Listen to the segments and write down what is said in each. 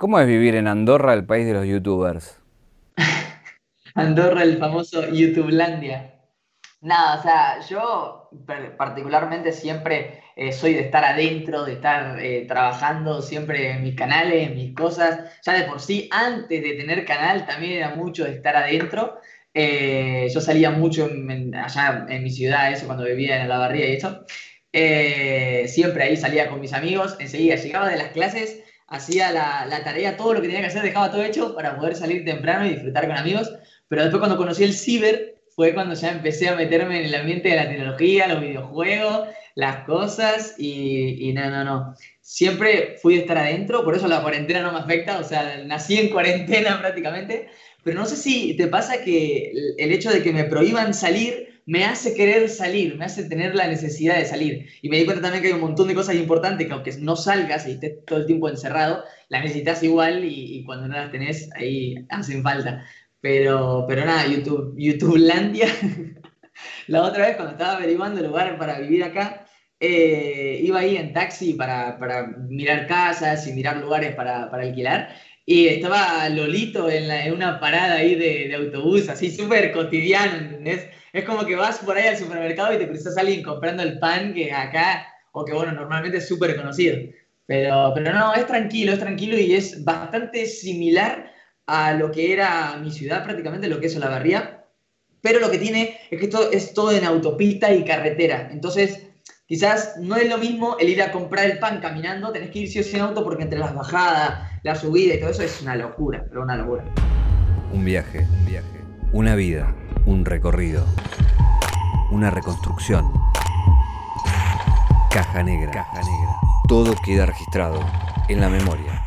¿Cómo es vivir en Andorra, el país de los youtubers? Andorra, el famoso YouTubelandia. Nada, o sea, yo particularmente siempre eh, soy de estar adentro, de estar eh, trabajando siempre en mis canales, en mis cosas. Ya de por sí, antes de tener canal, también era mucho de estar adentro. Eh, yo salía mucho allá en mi ciudad, eso cuando vivía en la barría y eso. siempre ahí salía con mis amigos, enseguida llegaba de las clases, hacía la, la, tarea, todo lo que tenía que hacer, dejaba todo hecho para poder salir temprano y disfrutar con amigos. Pero después cuando conocí el ciber, fue cuando ya empecé a meterme en el ambiente de la tecnología, los videojuegos, las cosas y, y no, no, no. Siempre fui de estar adentro, por eso la cuarentena no me afecta, o sea, nací en cuarentena prácticamente, pero no sé si te pasa que el hecho de que me prohíban salir me hace querer salir, me hace tener la necesidad de salir. Y me di cuenta también que hay un montón de cosas importantes que aunque no salgas y estés todo el tiempo encerrado, las necesitas igual y, cuando no las tenés, ahí hacen falta. Pero, pero nada, YouTube, YouTubelandia. la otra vez cuando estaba averiguando lugares para vivir acá, eh, iba ahí en taxi para, para, mirar casas y mirar lugares para, para alquilar. Y estaba Lolito en, en una parada ahí de, de autobús, así súper cotidiano, ¿entendés? Es como que vas por ahí al supermercado y te cruzas a alguien comprando el pan que acá, o que bueno, normalmente es súper conocido. Pero, pero no, es tranquilo, es tranquilo y es bastante similar a lo que era mi ciudad prácticamente, lo que es Olavarría, pero lo que tiene es que esto es todo en autopista y carretera, entonces quizás no es lo mismo el ir a comprar el pan caminando, tenés que ir o sí en auto porque entre las bajadas, la subida y todo eso es una locura, pero una locura. Un viaje, un viaje, una vida, un recorrido, una reconstrucción. Caja negra, caja negra. Todo queda registrado en la memoria.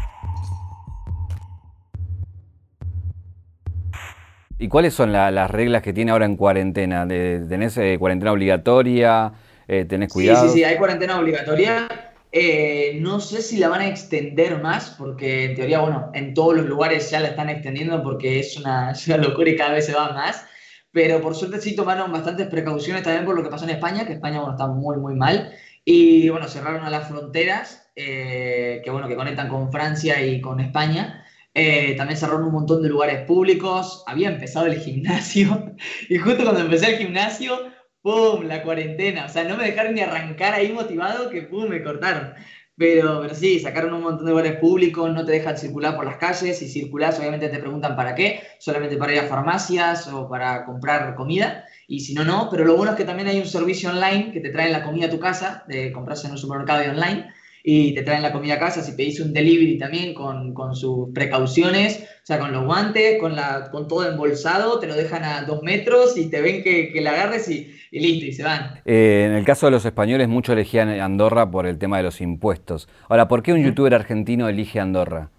¿Y cuáles son las reglas que tiene ahora en cuarentena? ¿Tenés eh, cuarentena obligatoria? Eh, ¿Tenés cuidado? Sí, sí, sí, hay cuarentena obligatoria. Eh, no sé si la van a extender más, porque en teoría, bueno, en todos los lugares ya la están extendiendo porque es una, locura y cada vez se va más. Pero por suerte sí tomaron bastantes precauciones también por lo que pasó en España, que España, bueno, está muy, muy mal. Y bueno, cerraron a las fronteras, que bueno, que conectan con Francia y con España. Eh, también cerraron un montón de lugares públicos. Había empezado el gimnasio. Y justo cuando empecé el gimnasio, ¡pum! La cuarentena. O sea, no me dejaron ni arrancar ahí motivado que ¡pum! Me cortaron. Pero, pero sí, sacaron un montón de lugares públicos, no te dejan circular por las calles. Si circulas, obviamente te preguntan para qué. Solamente para ir a farmacias o para comprar comida. Y si no, no. Pero lo bueno es que también hay un servicio online que te traen la comida a tu casa, de comprarse en un supermercado y online y te traen la comida a casa. Si pedís un delivery también con, con, sus precauciones, o sea, con los guantes, con, la, con todo embolsado, te lo dejan a dos metros y te ven que, que la agarres y, y, listo, y se van. Eh, en el caso de los españoles, muchos elegían Andorra por el tema de los impuestos. Ahora, ¿por qué un youtuber argentino elige Andorra?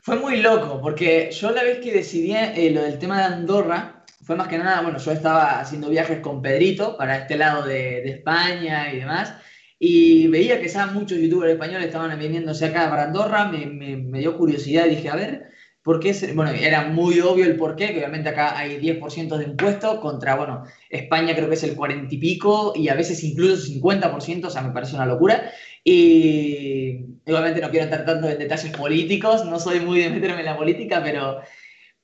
Fue muy loco, porque yo la vez que decidí eh, lo del tema de Andorra, fue más que nada, bueno, yo estaba haciendo viajes con Pedrito para este lado de, de España y demás, y veía que ya muchos youtubers españoles estaban viniéndose acá para Andorra, me, me, dio curiosidad y dije, a ver, ¿por qué? Bueno, era muy obvio el porqué, que obviamente acá hay 10% de impuestos contra, bueno, España creo que es el 40 y pico y a veces incluso 50%, o sea, me parece una locura. Y obviamente no quiero entrar tanto en detalles políticos, no soy muy de meterme en la política, pero,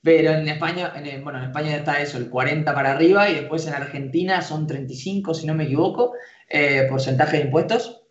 pero en España, en, bueno, en España está eso, el 40 para arriba y después en Argentina son 35, si no me equivoco. Eh, porcentaje de impuestos,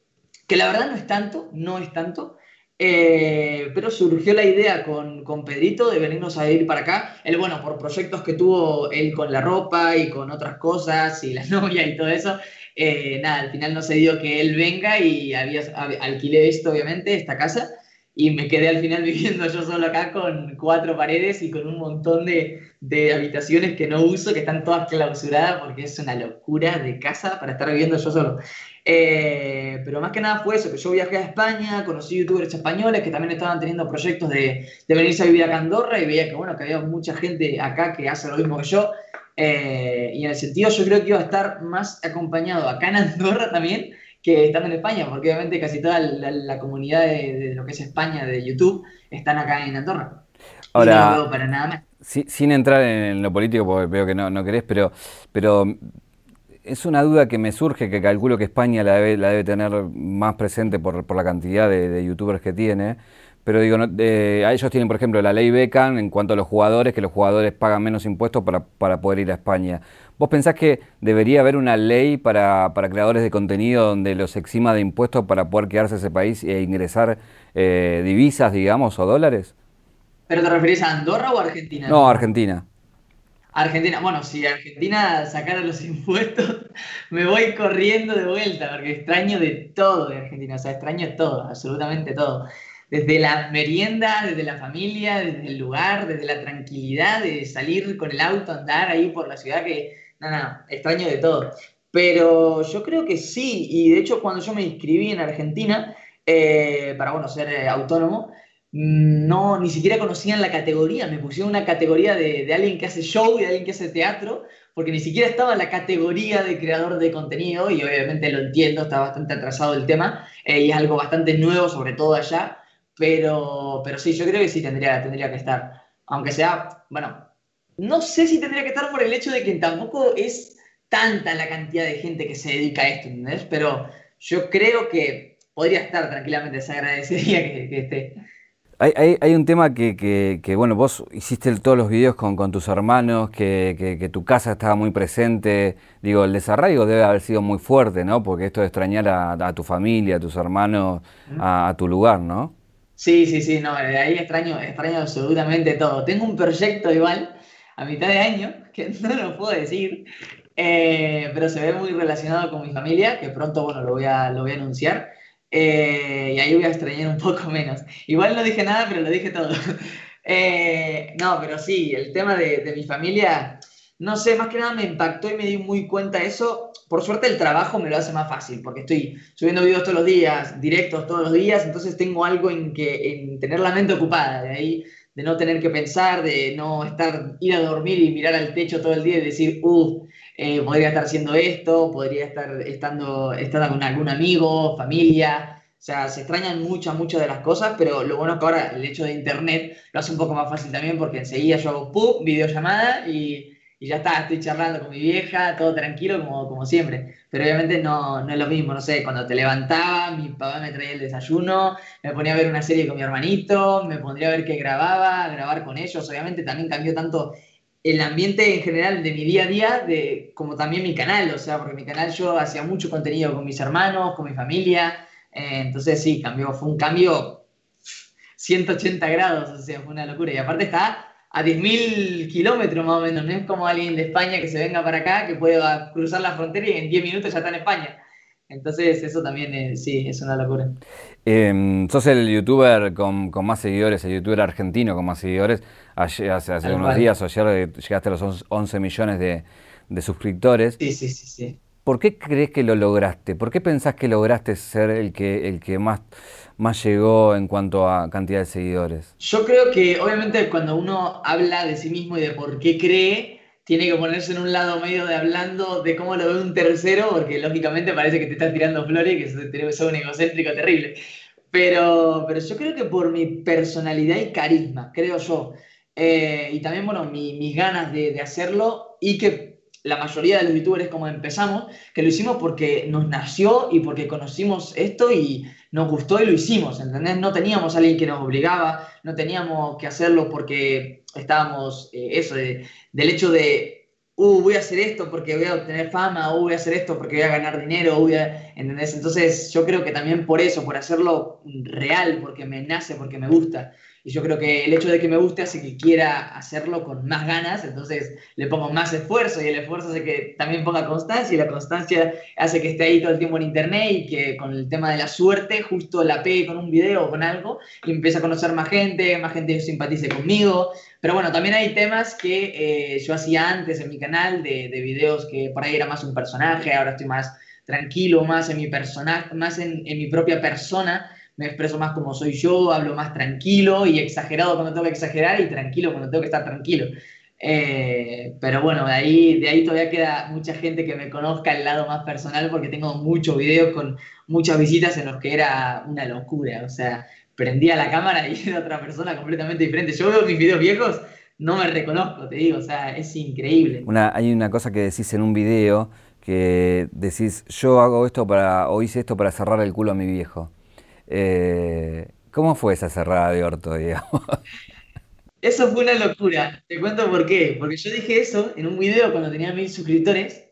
que la verdad no es tanto, no es tanto, eh, pero surgió la idea con, con, Pedrito de venirnos a ir para acá. Él, bueno, por proyectos que tuvo él con la ropa y con otras cosas y la novia y todo eso, eh, nada, al final no se dio que él venga y había, alquilé esto, obviamente, esta casa y me quedé al final viviendo yo solo acá con cuatro paredes y con un montón de, de, habitaciones que no uso, que están todas clausuradas porque es una locura de casa para estar viviendo yo solo. Eh, pero más que nada fue eso, que yo viajé a España, conocí youtubers españoles que también estaban teniendo proyectos de, de venirse a vivir a Andorra y veía que, bueno, que había mucha gente acá que hace lo mismo que yo. Eh, y en el sentido yo creo que iba a estar más acompañado acá en Andorra también que están en España, porque obviamente casi toda la, comunidad de, lo que es España, de YouTube, están acá en Andorra. Ahora, no para nada más. Sin entrar en lo político, porque veo que no, no querés, pero, pero es una duda que me surge, que calculo que España la debe, la debe tener más presente por, por la cantidad de, youtubers que tiene, Pero digo, a ellos tienen, por ejemplo, la ley Becan en cuanto a los jugadores, que los jugadores pagan menos impuestos para, para poder ir a España. ¿Vos pensás que debería haber una ley para, creadores de contenido donde los exima de impuestos para poder quedarse en ese país e ingresar eh, divisas, digamos, o dólares? ¿Pero te referís a Andorra o Argentina? No, Argentina. Argentina, bueno, si Argentina sacara los impuestos, me voy corriendo de vuelta, porque extraño de todo de Argentina, o sea, extraño todo, absolutamente todo. Desde la merienda, desde la familia, desde el lugar, desde la tranquilidad de salir con el auto, andar ahí por la ciudad, que, no, no, extraño de todo. Pero yo creo que sí, y de hecho cuando yo me inscribí en Argentina, eh, para, bueno, ser eh, autónomo, no, ni siquiera conocían la categoría, me pusieron una categoría de, alguien que hace show y de alguien que hace teatro, porque ni siquiera estaba en la categoría de creador de contenido, y obviamente lo entiendo, está bastante atrasado el tema, eh, y es algo bastante nuevo, sobre todo allá, pero, pero sí, yo creo que sí tendría, tendría que estar, aunque sea, bueno, no sé si tendría que estar por el hecho de que tampoco es tanta la cantidad de gente que se dedica a esto, ¿entendés? Pero yo creo que podría estar tranquilamente, se agradecería que, que esté. Hay, un tema que, bueno, vos hiciste todos los videos con, tus hermanos, que, tu casa estaba muy presente. Digo, el desarraigo debe haber sido muy fuerte, ¿no? Porque esto de extrañar a, tu familia, a tus hermanos, a, tu lugar, ¿no? Sí, sí, sí, no, de ahí extraño, extraño absolutamente todo. Tengo un proyecto igual, a mitad de año, que no lo puedo decir, eh, pero se ve muy relacionado con mi familia, que pronto, bueno, lo voy a, lo voy a anunciar. Eh, y ahí voy a extrañar un poco menos. Igual no dije nada, pero lo dije todo. Eh, no, pero sí, el tema de, mi familia, no sé, más que nada me impactó y me di muy cuenta de eso. Por suerte el trabajo me lo hace más fácil, porque estoy subiendo videos todos los días, directos todos los días, entonces tengo algo en que en tener la mente ocupada, de ahí de no tener que pensar, de no estar, ir a dormir y mirar al techo todo el día y decir, uff, eh, podría estar haciendo esto, podría estar estando, estando con algún amigo, familia. O sea, se extrañan muchas, muchas de las cosas, pero lo bueno es que ahora el hecho de internet lo hace un poco más fácil también porque enseguida yo hago pum, videollamada y, y ya está, estoy charlando con mi vieja, todo tranquilo como, como siempre. Pero obviamente no, no es lo mismo, no sé, cuando te levantaba, mi papá me traía el desayuno, me ponía a ver una serie con mi hermanito, me pondría a ver qué grababa, a grabar con ellos. Obviamente también cambió tanto el ambiente en general de mi día a día, de, como también mi canal, o sea, porque mi canal yo hacía mucho contenido con mis hermanos, con mi familia, eh, entonces sí, cambió, fue un cambio 180 grados, o sea, fue una locura. Y aparte está a 10.000 kilómetros más o menos, no es como alguien de España que se venga para acá, que puede cruzar la frontera y en 10 minutos ya está en España. Entonces eso también sí, es una locura. Em, sos el youtuber con, más seguidores, el youtuber argentino con más seguidores. Hace, hace unos días o ayer llegaste a los 11 millones de, suscriptores. Sí, sí, sí, sí. ¿Por qué crees que lo lograste? ¿Por qué pensás que lograste ser el que, el que más, más llegó en cuanto a cantidad de seguidores? Yo creo que obviamente cuando uno habla de sí mismo y de por qué cree, tiene que ponerse en un lado medio de hablando de cómo lo ve un tercero, porque lógicamente parece que te estás tirando flores y que sos un egocéntrico terrible. Pero, pero yo creo que por mi personalidad y carisma, creo yo, eh, y también, bueno, mis ganas de, de hacerlo y que la mayoría de los youtubers como empezamos, que lo hicimos porque nos nació y porque conocimos esto y nos gustó y lo hicimos, ¿entendés? No teníamos a alguien que nos obligaba, no teníamos que hacerlo porque estábamos, eh, eso, del hecho de, uh, voy a hacer esto porque voy a obtener fama, o voy a hacer esto porque voy a ganar dinero, voy a, ¿entendés? Entonces yo creo que también por eso, por hacerlo real, porque me nace, porque me gusta. Y yo creo que el hecho de que me guste hace que quiera hacerlo con más ganas, entonces le pongo más esfuerzo y el esfuerzo hace que también ponga constancia y la constancia hace que esté ahí todo el tiempo en internet y que con el tema de la suerte justo la pegue con un video o con algo y empieza a conocer más gente, más gente simpatice conmigo. Pero bueno, también hay temas que eh, yo hacía antes en mi canal de, de videos que por ahí era más un personaje, ahora estoy más tranquilo, más en mi personaje, más en, en mi propia persona me expreso más como soy yo, hablo más tranquilo y exagerado cuando tengo que exagerar y tranquilo cuando tengo que estar tranquilo. Eh, pero bueno, de ahí, de ahí todavía queda mucha gente que me conozca el lado más personal porque tengo muchos videos con muchas visitas en los que era una locura. O sea, prendía la cámara y era otra persona completamente diferente. Yo veo mis videos viejos, no me reconozco, te digo, o sea, es increíble. Hay una cosa que decís en un video que decís, yo hago esto para, o hice esto para cerrar el culo a mi viejo. Eh, ¿Cómo fue esa cerrada de orto, digamos? Eso fue una locura. Te cuento por qué. Porque yo dije eso en un video cuando tenía mil suscriptores,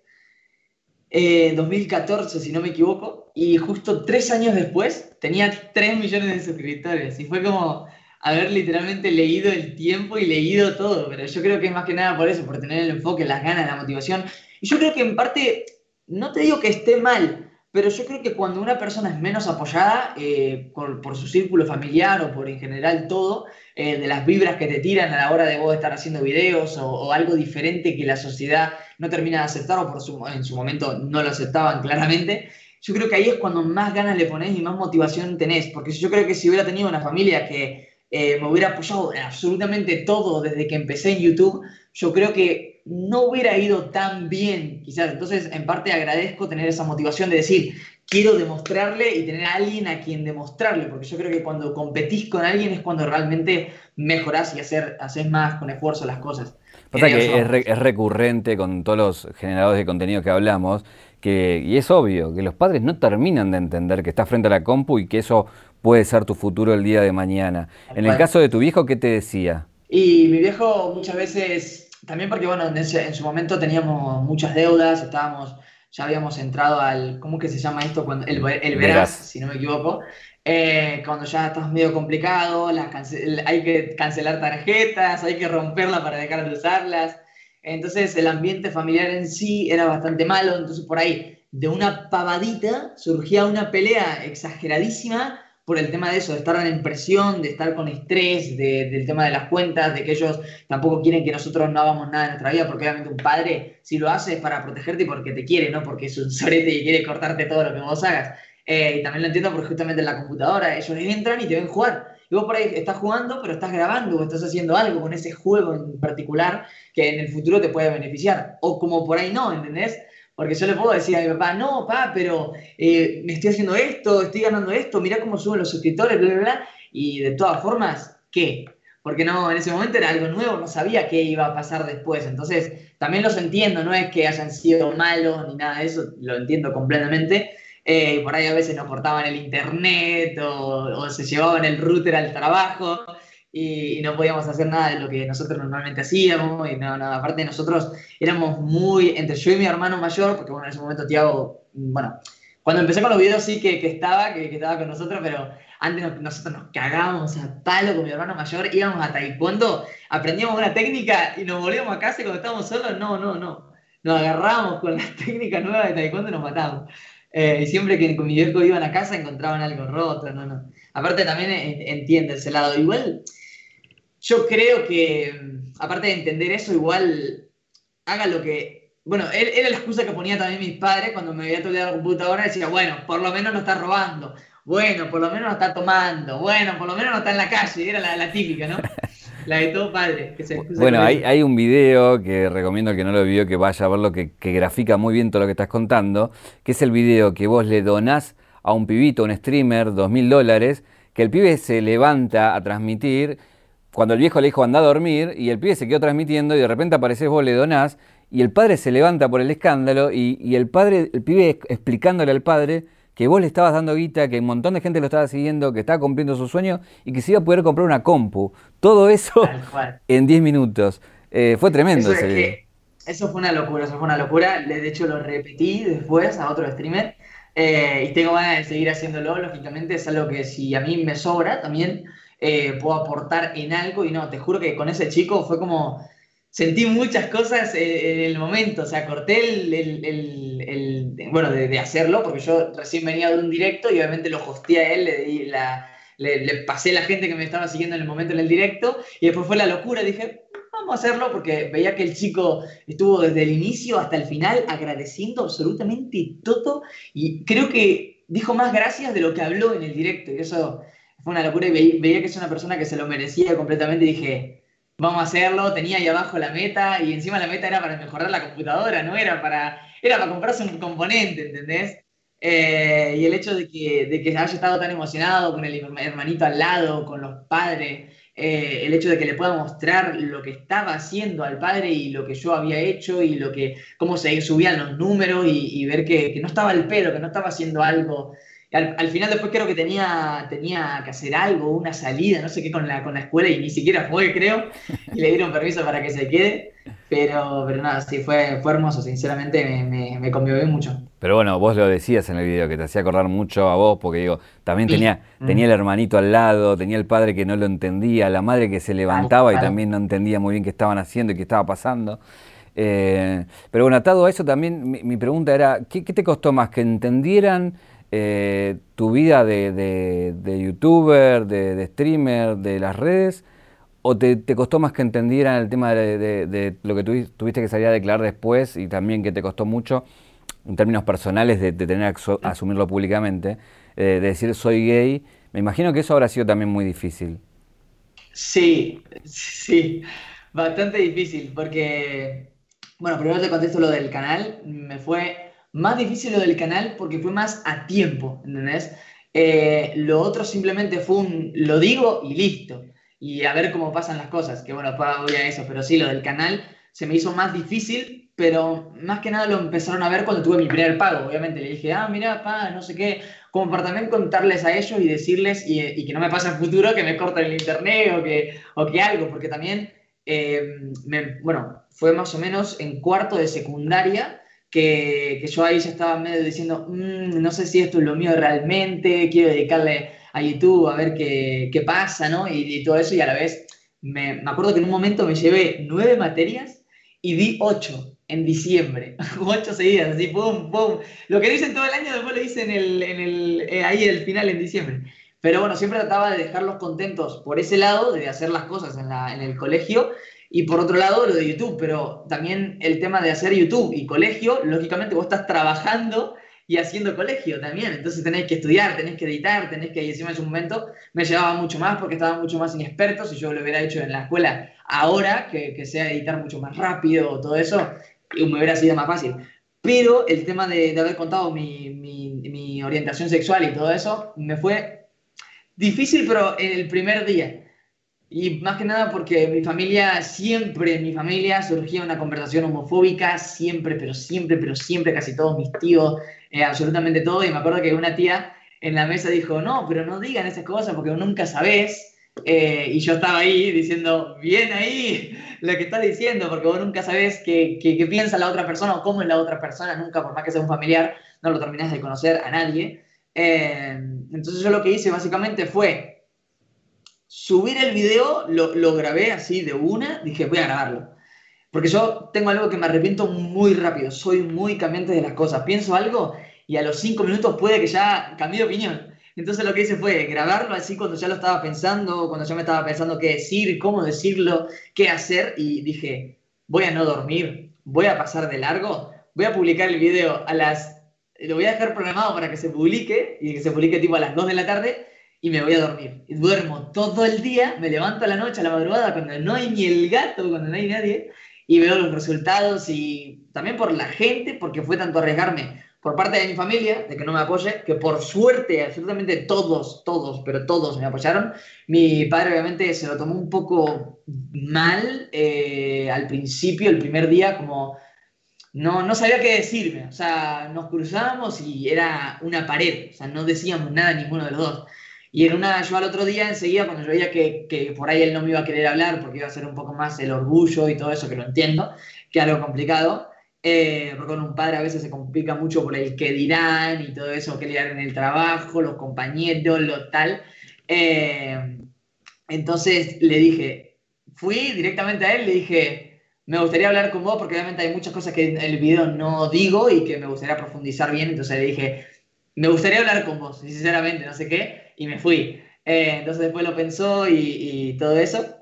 en 2014, si no me equivoco, y justo tres años después tenía 3 millones de suscriptores. Y fue como haber literalmente leído el tiempo y leído todo. Pero yo creo que es más que nada por eso, por tener el enfoque, las ganas, la motivación. Y yo creo que en parte, no te digo que esté mal, pero yo creo que cuando una persona es menos apoyada eh, por, su círculo familiar o por en general todo, eh, de las vibras que te tiran a la hora de vos estar haciendo videos o, algo diferente que la sociedad no termina de aceptar o por su, en su momento no lo aceptaban claramente, yo creo que ahí es cuando más ganas le pones y más motivación tenés, porque yo creo que si hubiera tenido una familia que eh, me hubiera apoyado en absolutamente todo desde que empecé en YouTube, yo creo que no hubiera ido tan bien, quizás. Entonces, en parte agradezco tener esa motivación de decir, quiero demostrarle y tener a alguien a quien demostrarle, porque yo creo que cuando competís con alguien es cuando realmente mejorás y hacer, haces más con esfuerzo las cosas. Pasa que es, recurrente con todos los generadores de contenido que hablamos, que, y es obvio, que los padres no terminan de entender que estás frente a la compu y que eso puede ser tu futuro el día de mañana. En el caso de tu viejo, ¿qué te decía? Y mi viejo muchas veces, también porque bueno, en, su momento teníamos muchas deudas, estábamos, ya habíamos entrado al, ¿cómo que se llama esto? Cuando, el, el Veras, si no me equivoco. Eh, cuando ya estás medio complicado, las hay que cancelar tarjetas, hay que romperlas para dejar de usarlas. Entonces el ambiente familiar en sí era bastante malo, entonces por ahí de una pavadita surgía una pelea exageradísima por el tema de eso, de estar en presión, de estar con estrés, del tema de las cuentas, de que ellos tampoco quieren que nosotros no hagamos nada en nuestra vida, porque obviamente un padre, si lo hace es para protegerte y porque te quiere, no porque es un sorete y quiere cortarte todo lo que vos hagas. Eh, y también lo entiendo porque justamente en la computadora ellos entran y te ven jugar. Y vos por ahí estás jugando, pero estás grabando o estás haciendo algo con ese juego en particular que en el futuro te puede beneficiar. O como por ahí no, ¿entendés? Porque yo le puedo decir a mi papá, no, papá, pero eh, me estoy haciendo esto, estoy ganando esto, mira cómo suben los suscriptores, bla, bla, bla. Y de todas formas, ¿qué? Porque no, en ese momento era algo nuevo, no sabía qué iba a pasar después. Entonces, también los entiendo, no es que hayan sido malos ni nada de eso, lo entiendo completamente. Eh, por ahí a veces nos cortaban el internet o, o se llevaban el router al trabajo y, no podíamos hacer nada de lo que nosotros normalmente hacíamos. Y no, no, aparte nosotros éramos muy, entre yo y mi hermano mayor, porque bueno, en ese momento Tiago, bueno, cuando empecé con los videos sí que, que estaba, que, que, estaba con nosotros, pero antes nosotros nos cagábamos a palo con mi hermano mayor, íbamos a taekwondo, aprendíamos una técnica y nos volvíamos a casa y cuando estábamos solos, no, no, no. Nos agarrábamos con las técnicas nuevas de taekwondo y nos matábamos. Eh, y siempre que con mi viejo iban a casa encontraban algo roto, no, no. Aparte también entiende ese lado. Igual yo creo que, aparte de entender eso, igual haga lo que. Bueno, era la excusa que ponía también mis padres cuando me veía todo la computadora. Decía, bueno, por lo menos no está robando. Bueno, por lo menos no está tomando. Bueno, por lo menos no está en la calle. Era la, típica, ¿no? La de todo padre. bueno, hay, hay, un video que recomiendo que no lo vio, que vaya a verlo, que, que grafica muy bien todo lo que estás contando, que es el video que vos le donás a un pibito, un streamer, dos mil dólares, que el pibe se levanta a transmitir cuando el viejo le dijo anda a dormir y el pibe se quedó transmitiendo y de repente apareces vos, le donás y el padre se levanta por el escándalo y, el padre, el pibe explicándole al padre que vos le estabas dando guita, que un montón de gente lo estaba siguiendo, que estaba cumpliendo su sueño y que se iba a poder comprar una compu. Todo eso en 10 minutos. Eh, fue tremendo eso ese Eso fue una locura, eso fue una locura. De hecho lo repetí después a otro streamer eh, y tengo ganas de seguir haciéndolo. Lógicamente es algo que si a mí me sobra también eh, puedo aportar en algo. Y no, te juro que con ese chico fue como, sentí muchas cosas en, el momento. O sea, corté el, el, el, bueno, de, hacerlo, porque yo recién venía de un directo y obviamente lo hosté a él, le di la... Le, le, pasé la gente que me estaba siguiendo en el momento en el directo y después fue la locura. Dije, vamos a hacerlo porque veía que el chico estuvo desde el inicio hasta el final agradeciendo absolutamente todo y creo que dijo más gracias de lo que habló en el directo y eso fue una locura y veía, que es una persona que se lo merecía completamente y dije, vamos a hacerlo, tenía ahí abajo la meta y encima la meta era para mejorar la computadora, no era para, era para comprarse un componente, ¿entendés? Eh, y el hecho de que, de que haya estado tan emocionado con el hermanito al lado, con los padres, eh, el hecho de que le pueda mostrar lo que estaba haciendo al padre y lo que yo había hecho y lo que, cómo se subían los números y, ver que, no estaba al pedo, que no estaba haciendo algo al, final después creo que tenía, tenía que hacer algo, una salida, no sé qué, con la, con la escuela y ni siquiera fue, creo, y le dieron permiso para que se quede. Pero, pero nada, sí, fue, fue hermoso, sinceramente me, me, conmovió mucho. Pero bueno, vos lo decías en el video, que te hacía acordar mucho a vos, porque digo, también tenía, mm. tenía el hermanito al lado, tenía el padre que no lo entendía, la madre que se levantaba y también no entendía muy bien qué estaban haciendo y qué estaba pasando. Eh, pero bueno, atado a eso también mi, pregunta era, ¿qué, te costó más? ¿Que entendieran eh, tu vida de, youtuber, de, streamer, de las redes? ¿O te, costó más que entendieran el tema de, lo que tuviste que salir a declarar después y también que te costó mucho en términos personales de, tener que asumirlo públicamente, eh, de decir soy gay? Me imagino que eso habrá sido también muy difícil. Sí, sí, bastante difícil porque, bueno, primero te contesto lo del canal, me fue más difícil lo del canal porque fue más a tiempo, ¿entendés? Eh, lo otro simplemente fue un lo digo y listo. Y a ver cómo pasan las cosas, que bueno, voy a eso, pero sí, lo del canal se me hizo más difícil, pero más que nada lo empezaron a ver cuando tuve mi primer pago, obviamente le dije, ah, mira, pa, no sé qué, como para también contarles a ellos y decirles, y, que no me pase en futuro que me corten el internet o que, o que algo, porque también, eh, bueno, fue más o menos en cuarto de secundaria, que, que, yo ahí ya estaba medio diciendo, mm, no sé si esto es lo mío realmente, quiero dedicarle a YouTube a ver qué, qué pasa, ¿no? Y, todo eso, y a la vez me, me, acuerdo que en un momento me llevé nueve materias y di ocho en diciembre, ocho seguidas, así, pum, pum. Lo que dicen todo el año después lo dicen en el, en el, eh, ahí el final en diciembre. Pero bueno, siempre trataba de dejarlos contentos por ese lado, de hacer las cosas en, la, en el colegio, y por otro lado lo de YouTube, pero también el tema de hacer YouTube y colegio, lógicamente vos estás trabajando y haciendo colegio también. Entonces tenés que estudiar, tenés que editar, tenés que, y encima en su momento me llevaba mucho más porque estaba mucho más inexperto. Si yo lo hubiera hecho en la escuela ahora, que, que sea editar mucho más rápido, todo eso, me hubiera sido más fácil. Pero el tema de, de haber contado mi, mi, mi, orientación sexual y todo eso, me fue difícil, pero el primer día. Y más que nada porque mi familia, siempre en mi familia surgía una conversación homofóbica, siempre, pero siempre, pero siempre, casi todos mis tíos, eh, absolutamente todo. Y me acuerdo que una tía en la mesa dijo, no, pero no digan esas cosas porque nunca sabés. Eh, y yo estaba ahí diciendo, bien ahí lo que estás diciendo, porque vos nunca sabés qué, qué, piensa la otra persona o cómo es la otra persona, nunca, por más que sea un familiar, no lo terminás de conocer a nadie. Eh, entonces yo lo que hice básicamente fue subir el video, lo, grabé así de una, dije, voy a grabarlo. Porque yo tengo algo que me arrepiento muy rápido, soy muy cambiante de las cosas. Pienso algo y a los cinco minutos puede que ya cambie de opinión. Entonces lo que hice fue grabarlo así cuando ya lo estaba pensando, cuando ya me estaba pensando qué decir, cómo decirlo, qué hacer y dije, voy a no dormir, voy a pasar de largo, voy a publicar el video a las... Lo voy a dejar programado para que se publique y que se publique tipo a las 2 de la tarde y me voy a dormir. Y duermo todo el día, me levanto a la noche, a la madrugada, cuando no hay ni el gato, cuando no hay nadie, y veo los resultados y también por la gente, porque fue tanto arriesgarme por parte de mi familia, de que no me apoye, que por suerte absolutamente todos, todos, pero todos me apoyaron. Mi padre obviamente se lo tomó un poco mal eh, al principio, el primer día, como no, no sabía qué decirme. O sea, nos cruzábamos y era una pared, o sea, no decíamos nada ninguno de los dos. Y en una, yo al otro día, enseguida, cuando yo veía que, que, por ahí él no me iba a querer hablar porque iba a ser un poco más el orgullo y todo eso, que lo entiendo, que algo complicado, eh, porque con un padre a veces se complica mucho por el que dirán y todo eso, que dirán en el trabajo, los compañeros, lo tal. Eh, entonces le dije, fui directamente a él, le dije, me gustaría hablar con vos porque obviamente hay muchas cosas que en el video no digo y que me gustaría profundizar bien, entonces le dije, me gustaría hablar con vos, sinceramente, no sé qué y me fui. Eh, entonces después lo pensó y, todo eso.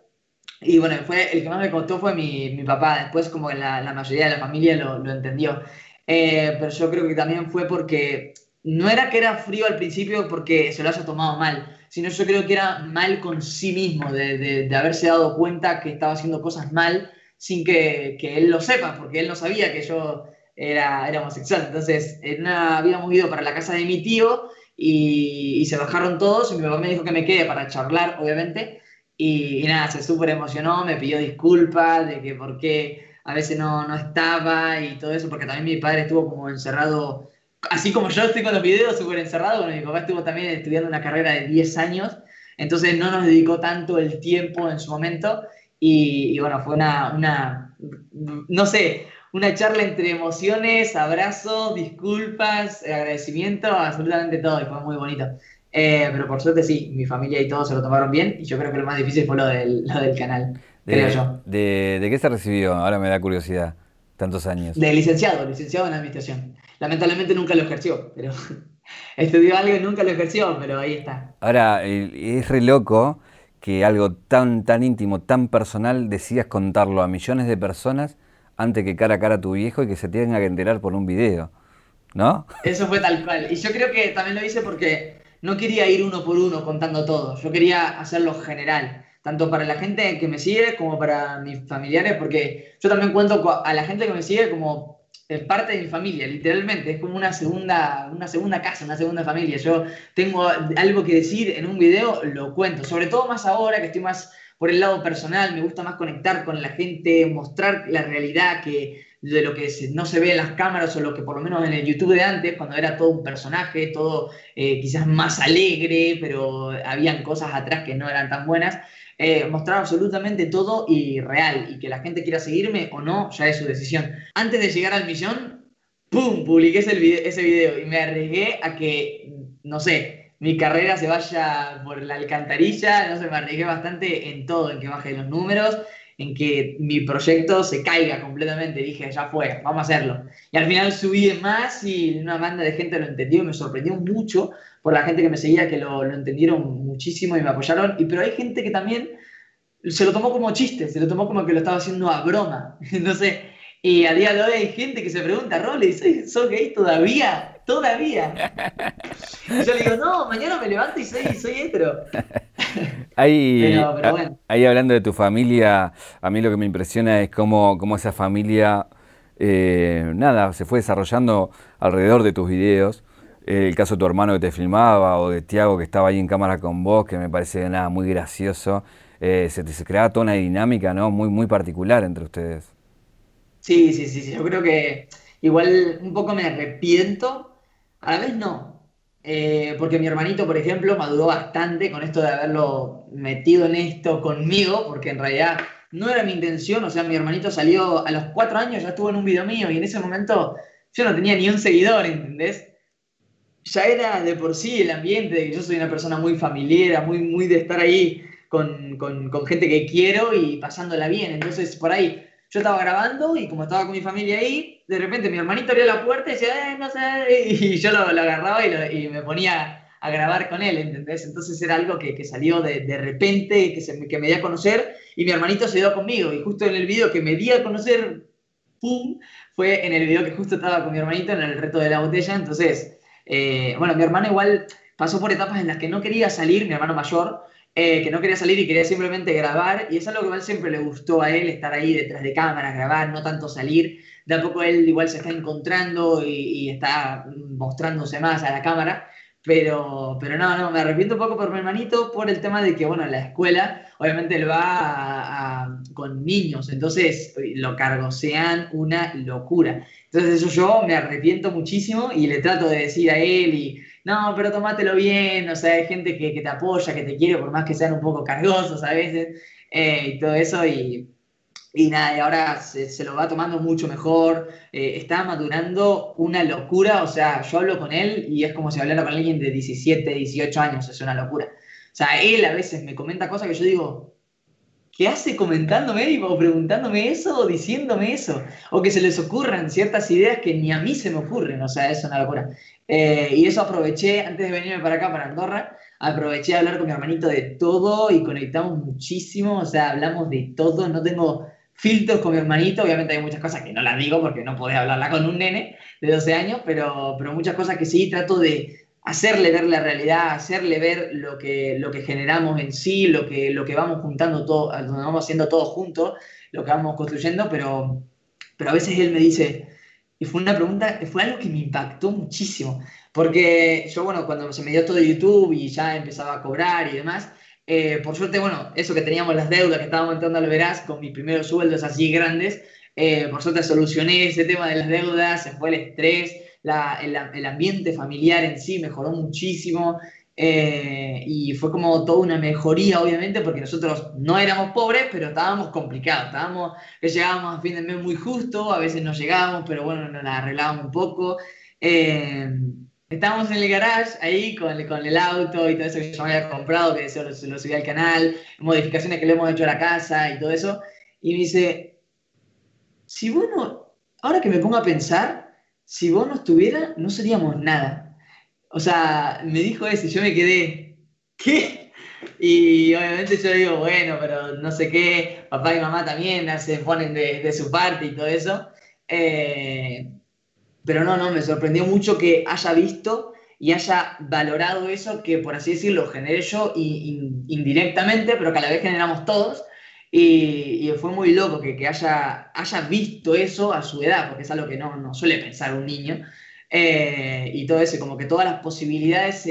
Y bueno, fue, el que más me costó fue mi, mi papá. Después como la, la, mayoría de la familia lo, lo entendió. Eh, pero yo creo que también fue porque no era que era frío al principio porque se lo haya tomado mal, sino yo creo que era mal con sí mismo, de, de, de haberse dado cuenta que estaba haciendo cosas mal sin que, que, él lo sepa, porque él no sabía que yo era, era homosexual. Entonces, en una, habíamos ido para la casa de mi tío y, se bajaron todos y mi papá me dijo que me quede para charlar, obviamente, y, nada, se súper emocionó, me pidió disculpas de que por qué a veces no, no, estaba y todo eso, porque también mi padre estuvo como encerrado así como yo estoy con los videos súper encerrado, bueno, mi papá estuvo también estudiando una carrera de 10 años, entonces no nos dedicó tanto el tiempo en su momento. Y, bueno, fue una, una, no sé, una charla entre emociones, abrazos, disculpas, agradecimiento, absolutamente todo y fue muy bonito. Eh, pero por suerte sí, mi familia y todos se lo tomaron bien y yo creo que lo más difícil fue lo del, lo del canal, creo yo. De, ¿De qué se recibió? Ahora me da curiosidad, tantos años. De licenciado, licenciado en administración. Lamentablemente nunca lo ejerció, pero estudió algo y nunca lo ejerció, pero ahí está. Ahora, es re loco que algo tan, tan íntimo, tan personal, decidas contarlo a millones de personas antes que cara a cara a tu viejo y que se tenga que enterar por un video, ¿no? Eso fue tal cual. Y yo creo que también lo hice porque no quería ir uno por uno contando todo. Yo quería hacerlo general, tanto para la gente que me sigue como para mis familiares, porque yo también cuento a la gente que me sigue como es parte de mi familia, literalmente, es como una segunda, una segunda casa, una segunda familia. Yo tengo algo que decir en un video, lo cuento, sobre todo más ahora que estoy más por el lado personal, me gusta más conectar con la gente, mostrar la realidad que de lo que no se ve en las cámaras o lo que por lo menos en el YouTube de antes, cuando era todo un personaje, todo eh, quizás más alegre, pero habían cosas atrás que no eran tan buenas. Eh, mostrar absolutamente todo y real, y que la gente quiera seguirme o no, ya es su decisión. Antes de llegar al millón, ¡pum! Publiqué ese video, ese video y me arriesgué a que, no sé, mi carrera se vaya por la alcantarilla, no sé, me arriesgué bastante en todo, en que baje los números, en que mi proyecto se caiga completamente. Dije, ya fue, vamos a hacerlo. Y al final subí más y una banda de gente lo entendió y me sorprendió mucho por la gente que me seguía, que lo, lo entendieron muchísimo y me apoyaron. Y, pero hay gente que también se lo tomó como chiste, se lo tomó como que lo estaba haciendo a broma. sé. Y a día de hoy hay gente que se pregunta, Rolly, ¿sos gay todavía? ¿Todavía? Y yo le digo, no, mañana me levanto y soy, soy hetero. Ahí, ahí hablando de tu familia, a mí lo que me impresiona es cómo, cómo esa familia, eh, nada, se fue desarrollando alrededor de tus videos. el caso de tu hermano que te filmaba o de Tiago que estaba ahí en cámara con vos, que me parece nada muy gracioso. Eh, se, se creaba toda una dinámica ¿no? muy, muy particular entre ustedes. Sí, sí, sí, sí, yo creo que igual un poco me arrepiento, a la vez no, eh, porque mi hermanito, por ejemplo, maduró bastante con esto de haberlo metido en esto conmigo, porque en realidad no era mi intención, o sea, mi hermanito salió a los cuatro años, ya estuvo en un video mío y en ese momento yo no tenía ni un seguidor, ¿entendés? Ya era de por sí el ambiente, de que yo soy una persona muy familiar, muy, muy de estar ahí con, con, con gente que quiero y pasándola bien, entonces por ahí yo estaba grabando y como estaba con mi familia ahí, de repente mi hermanito abrió la puerta y eh, y yo lo, agarraba y, me ponía a grabar con él, ¿entendés? Entonces era algo que, salió de, repente, que, se, que me di a conocer y mi hermanito se dio conmigo y justo en el video que me di a conocer, ¡pum!, fue en el video que justo estaba con mi hermanito en el reto de la botella, entonces, eh, bueno, mi hermano igual pasó por etapas en las que no quería salir, mi hermano mayor, eh, que no quería salir y quería simplemente grabar, y es algo que igual siempre le gustó a él, estar ahí detrás de cámaras, grabar, no tanto salir. De a poco él igual se está encontrando y, está mostrándose más a la cámara, pero, pero no, no, me arrepiento un poco por mi hermanito por el tema de que, bueno, la escuela, obviamente él va con niños, entonces lo cargosean una locura. Entonces eso yo me arrepiento muchísimo y le trato de decir a él y no, pero tomátelo bien, o sea, hay gente que, te apoya, que te quiere, por más que sean un poco cargosos a veces, eh, y todo eso, y, y nada, y ahora se, lo va tomando mucho mejor, eh, está madurando una locura, o sea, yo hablo con él y es como si hablara con alguien de 17, 18 años, es una locura. O sea, él a veces me comenta cosas que yo digo, ¿qué hace comentándome o preguntándome eso o diciéndome eso? O que se les ocurran ciertas ideas que ni a mí se me ocurren, o sea, es una locura. Eh, y eso aproveché, antes de venirme para acá, para Andorra, aproveché a hablar con mi hermanito de todo y conectamos muchísimo, o sea, hablamos de todo, no tengo filtros con mi hermanito, obviamente hay muchas cosas que no las digo porque no podés hablarla con un nene de 12 años, pero, pero muchas cosas que sí trato de hacerle ver la realidad, hacerle ver lo que, lo que generamos en sí, lo que, lo que vamos juntando todo, lo vamos haciendo todos juntos, lo que vamos construyendo, pero, pero a veces él me dice, y fue una pregunta, fue algo que me impactó muchísimo. Porque yo, bueno, cuando se me dio todo YouTube y ya empezaba a cobrar y demás, eh, por suerte, bueno, eso que teníamos las deudas que estábamos entrando al verás con mis primeros sueldos así grandes, eh, por suerte solucioné ese tema de las deudas, se fue el estrés, el, ambiente familiar en sí mejoró muchísimo. Eh, y fue como toda una mejoría, obviamente, porque nosotros no éramos pobres, pero estábamos complicados. Estábamos, que llegábamos a fin de mes muy justo, a veces no llegábamos, pero bueno, nos la arreglábamos un poco. Eh, estábamos en el garage ahí con el, con el auto y todo eso que yo me había comprado, que eso lo, lo subí al canal, modificaciones que le hemos hecho a la casa y todo eso. Y me dice, si bueno, ahora que me pongo a pensar, si vos no estuvieras, no seríamos nada o sea, me dijo eso y yo me quedé, ¿qué? Y obviamente yo digo, bueno, pero no sé qué, papá y mamá también se ponen de, su parte y todo eso. Eh, pero no, no, me sorprendió mucho que haya visto y haya valorado eso que, por así decirlo, generé yo indirectamente, pero que a la vez generamos todos. Y, fue muy loco que, que, haya, haya visto eso a su edad, porque es algo que no, no suele pensar un niño. Eh, y todo eso, como que todas las posibilidades,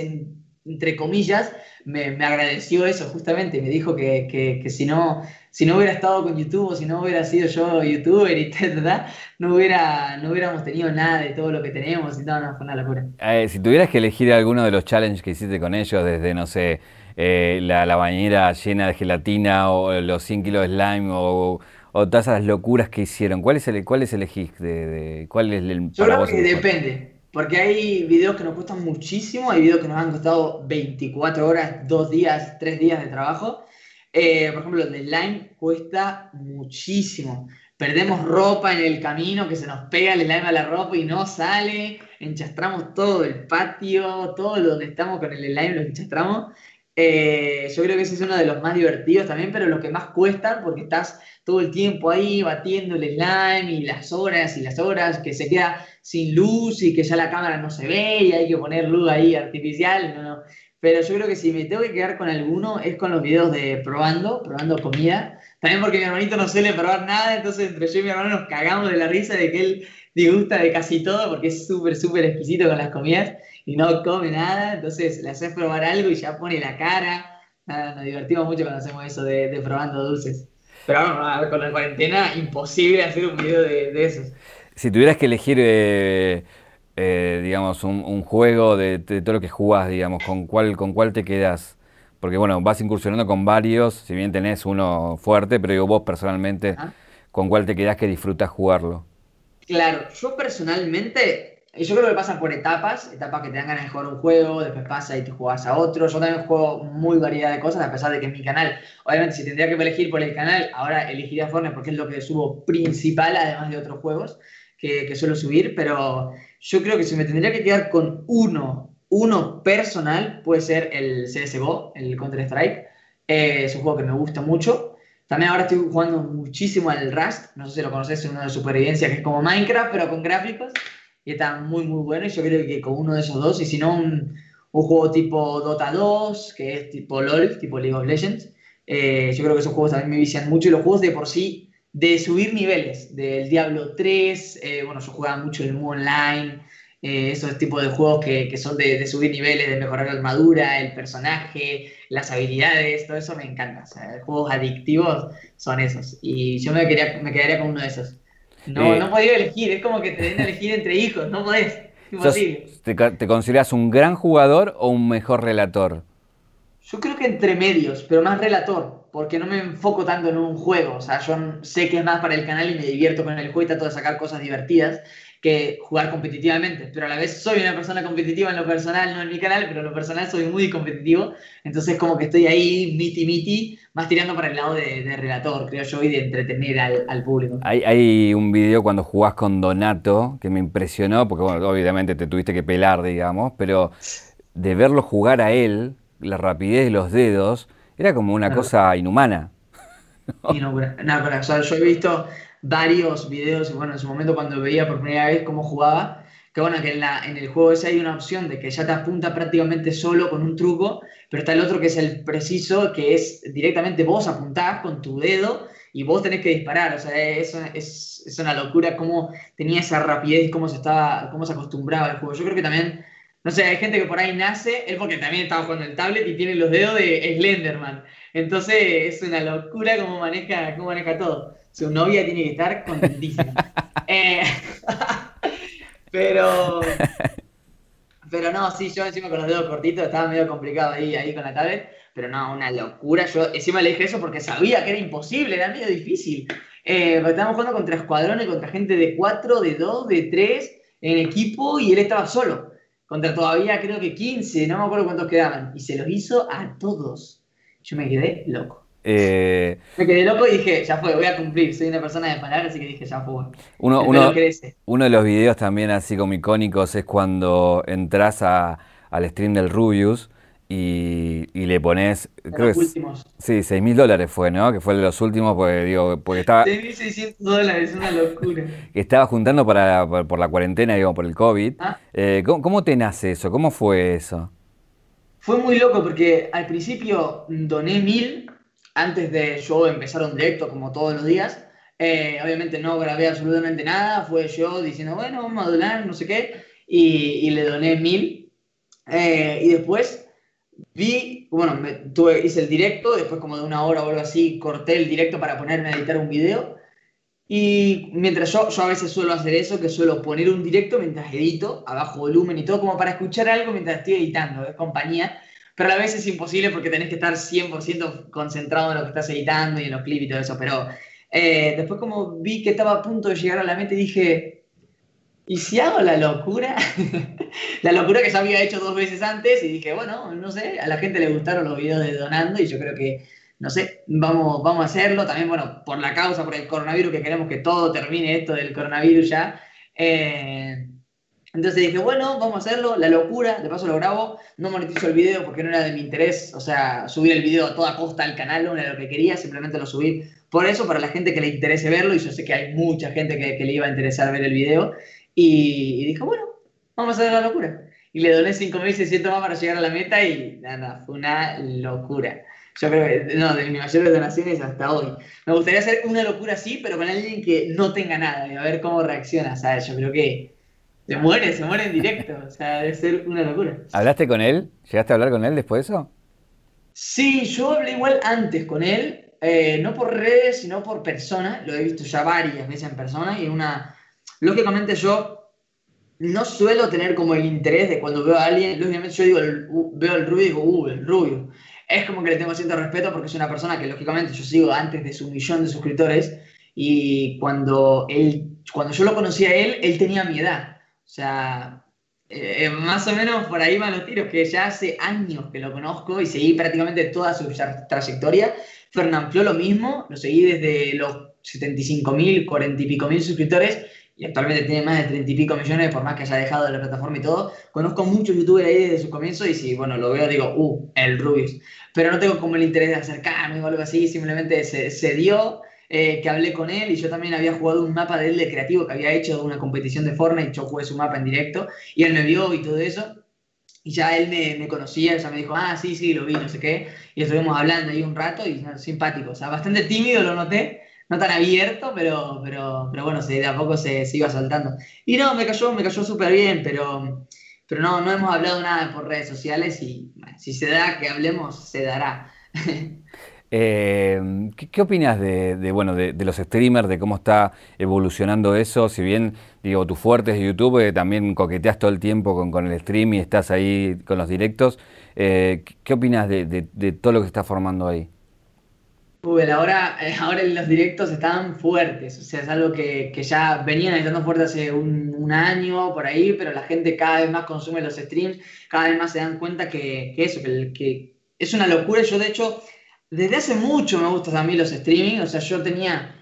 entre comillas, me, me, agradeció eso justamente, me dijo que, que, si, no, si no hubiera estado con YouTube si no hubiera sido yo youtuber y tal, no, hubiera, no hubiéramos tenido nada de todo lo que tenemos y todo, no, fue una locura. Eh, si tuvieras que elegir alguno de los challenges que hiciste con ellos, desde, no sé, eh, la, la, bañera llena de gelatina o los 100 kilos de slime o o todas esas locuras que hicieron? ¿Cuál es el, cuál es elegís? De, ¿Cuál es el Yo creo que depende, porque hay videos que nos cuestan muchísimo, hay videos que nos han costado 24 horas, 2 días, 3 días de trabajo. Eh, por ejemplo, el de slime cuesta muchísimo. Perdemos ropa en el camino, que se nos pega el slime a la ropa y no sale. Enchastramos todo el patio, todo donde estamos con el slime lo enchastramos. Eh, yo creo que ese es uno de los más divertidos también, pero los que más cuestan porque estás todo el tiempo ahí batiendo el slime y las horas y las horas, que se queda sin luz y que ya la cámara no se ve y hay que poner luz ahí artificial. No, no. Pero yo creo que si me tengo que quedar con alguno es con los videos de probando, probando comida. También porque mi hermanito no suele probar nada, entonces entre yo y mi hermano nos cagamos de la risa de que él disgusta de casi todo porque es súper, súper exquisito con las comidas y no come nada, entonces le haces probar algo y ya pone la cara. Nada, nos divertimos mucho cuando hacemos eso de, probando dulces. Pero bueno, con la cuarentena imposible hacer un video de, esos. Si tuvieras que elegir, eh, eh, digamos, un, juego de, todo lo que jugás, digamos, ¿con cuál, ¿con cuál te quedas? Porque bueno, vas incursionando con varios, si bien tenés uno fuerte, pero digo, vos personalmente, ¿con cuál te quedás que disfrutas jugarlo? Claro, yo personalmente yo creo que pasa por etapas, etapas que te dan ganas de jugar un juego, después pasa y te juegas a otro. Yo también juego muy variedad de cosas, a pesar de que en mi canal, obviamente si tendría que elegir por el canal, ahora elegiría Fortnite porque es lo que subo principal, además de otros juegos que, que suelo subir, pero yo creo que si me tendría que quedar con uno, uno personal, puede ser el CSGO, el Counter-Strike. Eh, es un juego que me gusta mucho. También ahora estoy jugando muchísimo al Rust, no sé si lo conoces, es uno de supervivencia que es como Minecraft, pero con gráficos y está muy, muy bueno. Y yo creo que con uno de esos dos, y si no, un, un juego tipo Dota 2, que es tipo LOL, tipo League of Legends, eh, yo creo que esos juegos también me vician mucho. Y los juegos de por sí, de subir niveles, del Diablo 3, eh, bueno, yo jugaba mucho el Moon Online, eh, esos tipos de juegos que, que son de, de, subir niveles, de mejorar la armadura, el personaje, las habilidades, todo eso me encanta. O sea, juegos adictivos son esos. Y yo me, quería, me quedaría con uno de esos. No, eh, no podía elegir, es como que te den a elegir entre hijos, no podés. Imposible. te, consideras un gran jugador o un mejor relator? Yo creo que entre medios, pero más relator, porque no me enfoco tanto en un juego. O sea, yo sé que es más para el canal y me divierto con el juego y trato de sacar cosas divertidas que jugar competitivamente, pero a la vez soy una persona competitiva en lo personal, no en mi canal, pero en lo personal soy muy competitivo, entonces como que estoy ahí miti miti, más tirando para el lado de, relator, creo yo, y de entretener al, público. Hay, hay, un video cuando jugás con Donato que me impresionó, porque bueno, obviamente te tuviste que pelar, digamos, pero de verlo jugar a él, la rapidez de los dedos, era como una cosa inhumana. Inhumana. No, pero, o sea, yo he visto varios videos, bueno, en su momento cuando veía por primera vez cómo jugaba, que bueno, que en, la, en el juego ese hay una opción de que ya te apunta prácticamente solo con un truco, pero está el otro que es el preciso, que es directamente vos apuntás con tu dedo y vos tenés que disparar, o sea, es, es, una locura cómo tenía esa rapidez, cómo se, estaba, cómo se acostumbraba al juego. Yo creo que también, no sé, hay gente que por ahí nace, él porque también estaba jugando el tablet y tiene los dedos de Slenderman, entonces es una locura cómo maneja, cómo maneja todo su novia tiene que estar contentísima. Eh, Pero, pero no, sí, yo encima con los dedos cortitos estaba medio complicado ahí, ahí con la tablet. Pero no, una locura. Yo encima le dije eso porque sabía que era imposible, era medio difícil. Eh, estábamos jugando contra escuadrones, contra gente de 4, de 2, de 3 en equipo y él estaba solo. Contra todavía creo que 15, no me acuerdo cuántos quedaban. Y se los hizo a todos. Yo me quedé loco. Eh, me quedé loco y dije, ya fue, voy a cumplir. Soy una persona de palabras, así que dije, ya fue. Uno, uno, uno, de los videos también así como icónicos es cuando entras a, al stream del Rubius y, le pones, creo que últimos. sí, 6 mil dólares fue, ¿no? Que fue de los últimos, porque digo, porque estaba... 6.600 dólares, una locura. Que estaba juntando para, por, la cuarentena, digo, por el COVID. Ah. Eh, ¿cómo, te nace eso? ¿Cómo fue eso? Fue muy loco porque al principio doné mil antes de yo empezar un directo como todos los días. Eh, obviamente no grabé absolutamente nada, fue yo diciendo, bueno, vamos a donar, no sé qué, y, le doné mil. Eh, y después vi, bueno, tuve, hice el directo, después como de una hora o algo así, corté el directo para ponerme a editar un video. Y mientras yo, yo a veces suelo hacer eso, que suelo poner un directo mientras edito, a bajo volumen y todo, como para escuchar algo mientras estoy editando, es compañía. Pero a la vez es imposible porque tenés que estar 100% concentrado en lo que estás editando y en los clips y todo eso. Pero eh, después como vi que estaba a punto de llegar a la meta, dije, ¿y si hago la locura? la locura que ya había hecho dos veces antes y dije, bueno, no sé, a la gente le gustaron los videos de Donando y yo creo que, no sé, vamos, vamos a hacerlo. También, bueno, por la causa, por el coronavirus, que queremos que todo termine esto del coronavirus ya. Eh, entonces dije, bueno, vamos a hacerlo, la locura, de paso lo grabo, no monetizo el video porque no era de mi interés, o sea, subir el video a toda costa al canal no era lo que quería, simplemente lo subí por eso, para la gente que le interese verlo, y yo sé que hay mucha gente que, que le iba a interesar ver el video, y, dijo, bueno, vamos a hacer la locura. Y le doné 5.600 más para llegar a la meta y nada, fue una locura. Yo creo que, no, de mis mayores donaciones hasta hoy. Me gustaría hacer una locura así, pero con alguien que no tenga nada y a ver cómo reacciona, ¿sabes? Yo creo que se muere, se muere en directo, o sea, debe ser una locura. ¿Hablaste con él? ¿Llegaste a hablar con él después de eso? Sí, yo hablé igual antes con él, eh, no por redes, sino por persona. Lo he visto ya varias veces en persona y una Lógicamente yo no suelo tener como el interés de cuando veo a alguien, lógicamente yo digo, veo al rubio y digo, uh, el rubio. Es como que le tengo cierto respeto porque es una persona que lógicamente yo sigo antes de su millón de suscriptores y cuando, él, cuando yo lo conocí a él, él tenía mi edad. Sea, eh, eh, más o menos por ahí van los tiros, que ya hace años que lo conozco y seguí prácticamente toda su trayectoria. Fernán lo mismo, lo seguí desde los 75 mil, 40 y pico mil suscriptores y actualmente tiene más de 30 y pico millones, por más que haya dejado de la plataforma y todo. Conozco muchos youtubers ahí desde su comienzo y si, bueno, lo veo, digo, uh, el Rubius. Pero no tengo como el interés de acercarme o algo así, simplemente se, se dio eh, que hablé con él y yo también había jugado un mapa de él de creativo que había hecho de una competición de Fortnite, yo jugué su mapa en directo y él me vio y todo eso. Y ya él me, me conocía, ya me dijo, ah, sí, sí, lo vi, no sé qué. Y estuvimos hablando ahí un rato y simpático, o sea, bastante tímido lo noté no tan abierto, pero, pero, pero bueno, de a poco se, se, iba saltando. Y no, me cayó, me cayó súper bien, pero, pero no, no hemos hablado nada por redes sociales y si se da que hablemos, se dará. Eh, ¿qué, opinas de, bueno, de, los streamers, de cómo está evolucionando eso? Si bien, digo, tu fuerte es YouTube, eh, también coqueteas todo el tiempo con, el stream y estás ahí con los directos. Eh, ¿Qué opinas de, todo lo que se está formando ahí? ahora, eh, ahora los directos están fuertes, o sea, es algo que, ya venían estando fuertes hace un, año por ahí, pero la gente cada vez más consume los streams, cada vez más se dan cuenta que, que eso, que, que, es una locura. Yo, de hecho, desde hace mucho me gustan a mí los streaming, o sea, yo tenía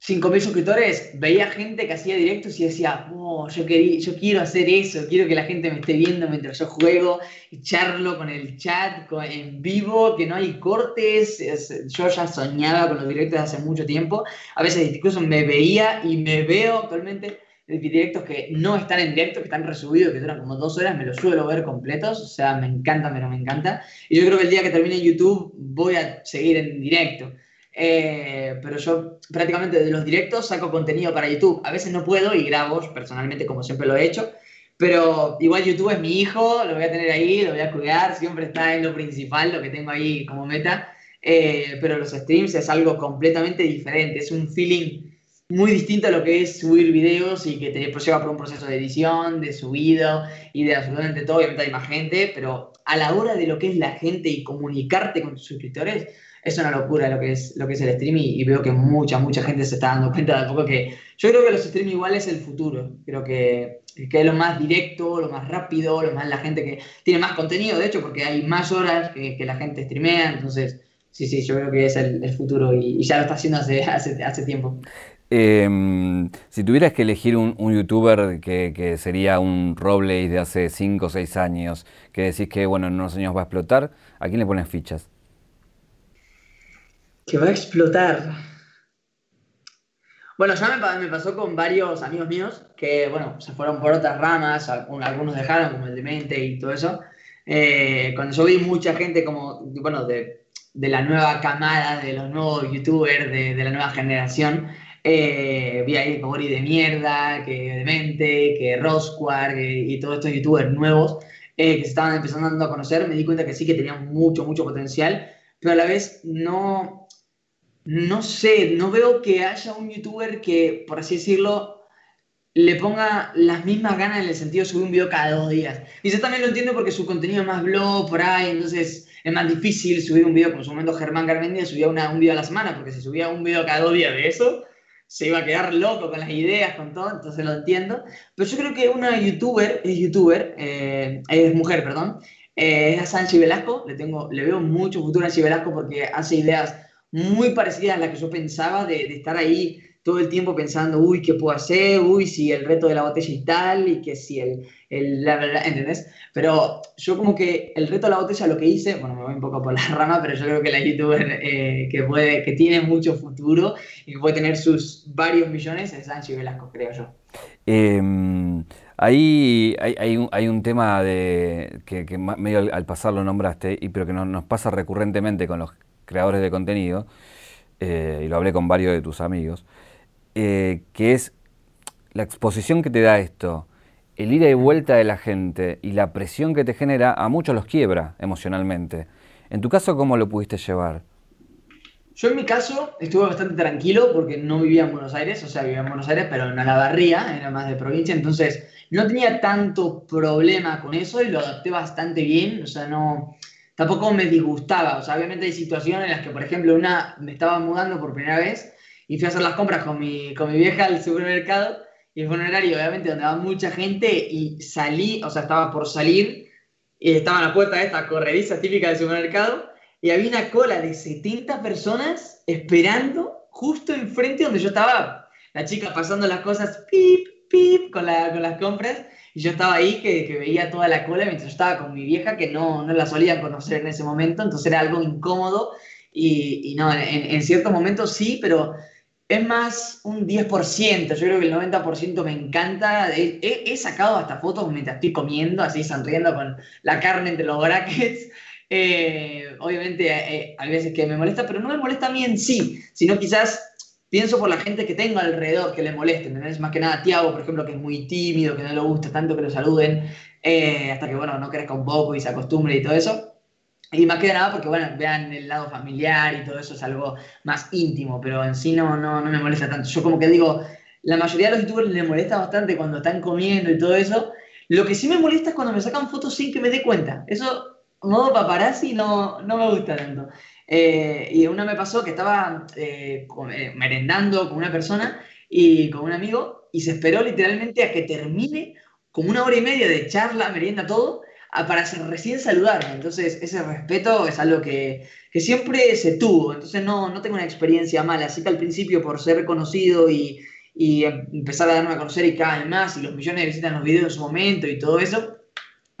5.000 suscriptores, veía gente que hacía directos y decía, oh, yo, quiero hacer eso, quiero que la gente me esté viendo mientras yo juego, echarlo con el chat en vivo, que no hay cortes. yo ya soñaba con los directos hace mucho tiempo. A veces incluso me veía y me veo actualmente directos que no están en directo, que están resubidos, que duran como dos horas, me los suelo ver completos. O sea, me encanta, pero me encanta. Y yo creo que el día que termine YouTube voy a seguir en directo. Eh, pero yo prácticamente de los directos saco contenido para YouTube. A veces no puedo y grabo personalmente como siempre lo he hecho. Pero igual YouTube es mi hijo, lo voy a tener ahí, lo voy a cuidar, siempre está en lo principal, lo que tengo ahí como meta. Eh, pero los streams es algo completamente diferente, es un feeling muy distinto a lo que es subir videos y que te lleva por un proceso de edición, de subido y de absolutamente todo, obviamente hay más gente, pero a la hora de lo que es la gente y comunicarte con tus suscriptores, es una locura lo que es, lo que es el stream y, veo que mucha, mucha gente se está dando cuenta de poco que yo creo que los streams igual es el futuro. Creo que, que es lo más directo, lo más rápido, lo más la gente que tiene más contenido, de hecho, porque hay más horas que, que la gente streamea, entonces sí, sí, yo creo que es el, futuro y, ya lo está haciendo hace, hace, hace tiempo. Em, si tuvieras que elegir un, youtuber que, sería un Robles de hace 5 o 6 años, que decís que bueno, en unos años va a explotar, ¿a quién le pones fichas? Que va a explotar. Bueno, ya me, pasó con varios amigos míos que, bueno, se fueron por otras ramas, algunos dejaron, como el Demente y todo eso. Eh, cuando yo vi mucha gente como, bueno, de, la nueva camada, de los nuevos youtubers, de, la nueva generación, eh, vi ahí Pogori de mierda, que Demente, que Rosquar y todos estos youtubers nuevos eh, que se estaban empezando a conocer, me di cuenta que sí que tenían mucho, mucho potencial, pero a la vez no, no sé, no veo que haya un youtuber que, por así decirlo, le ponga las mismas ganas en el sentido de subir un video cada dos días. Y yo también lo entiendo porque su contenido es más blog por ahí, entonces es más difícil subir un video, como en su momento Germán Garmendia subía una, un video a la semana, porque si subía un video cada dos días de eso, se iba a quedar loco con las ideas, con todo, entonces lo entiendo. Pero yo creo que una youtuber, es youtuber, eh, es mujer, perdón, eh, es a Sanchi Velasco, le, tengo, le veo mucho futuro a Sanchi Velasco porque hace ideas muy parecida a la que yo pensaba, de, estar ahí todo el tiempo pensando, uy, ¿qué puedo hacer? Uy, si el reto de la botella y tal, y que si el, el la verdad, ¿entendés? Pero yo como que el reto de la botella lo que hice, bueno, me voy un poco por la rama, pero yo creo que la youtuber eh, que, puede, que tiene mucho futuro y que puede tener sus varios millones es Angie Velasco, creo yo. Em, ahí hay, un, hay, un, tema de que, medio al, pasar lo nombraste, y, pero que nos pasa recurrentemente con los creadores de contenido, eh, y lo hablé con varios de tus amigos, eh, que es la exposición que te da esto, el ida y vuelta de la gente y la presión que te genera, a muchos los quiebra emocionalmente. En tu caso, ¿cómo lo pudiste llevar? Yo en mi caso estuve bastante tranquilo porque no vivía en Buenos Aires, o sea, vivía en Buenos Aires, pero en la barría, era más de provincia, entonces no tenía tanto problema con eso y lo adapté bastante bien, o sea, no, tampoco me disgustaba. O sea, obviamente hay situaciones en las que, por ejemplo, una me estaba mudando por primera vez y fui a hacer las compras con mi, con mi vieja al supermercado y fue un horario, obviamente, donde va mucha gente y salí, o sea, estaba por salir y estaba en la puerta de esta corrediza típica del supermercado y había una cola de 70 personas esperando justo enfrente donde yo estaba. La chica pasando las cosas, pip, pip, con, la, con las compras y yo estaba ahí que, que, veía toda la cola mientras yo estaba con mi vieja que no, no la solía conocer en ese momento, entonces era algo incómodo y, y no, en, en, ciertos momentos sí, pero es más un 10%, yo creo que el 90% me encanta, he, sacado hasta fotos mientras estoy comiendo, así sonriendo con la carne entre los brackets. Eh, obviamente eh, hay veces que me molesta, pero no me molesta a mí en sí, sino quizás pienso por la gente que tengo alrededor que le moleste, ¿entendés? Más que nada Tiago, por ejemplo, que es muy tímido, que no le gusta tanto que lo saluden, eh, hasta que, bueno, no crezca un poco y se acostumbre y todo eso. Y más que nada porque, bueno, vean el lado familiar y todo eso es algo más íntimo, pero en sí no, no, no me molesta tanto. Yo como que digo, la mayoría de los youtubers les molesta bastante cuando están comiendo y todo eso. Lo que sí me molesta es cuando me sacan fotos sin que me dé cuenta. Eso, modo paparazzi, no, no me gusta tanto. Eh, y una me pasó que estaba eh, eh, merendando con una persona y con un amigo y se esperó literalmente a que termine como una hora y media de charla, merienda, todo, para recién saludarme. Entonces, ese respeto es algo que, que, siempre se tuvo. Entonces, no, no tengo una experiencia mala. Así que al principio, por ser conocido y, y empezar a darme a conocer y cada vez más, y los millones de visitas en los videos en su momento y todo eso,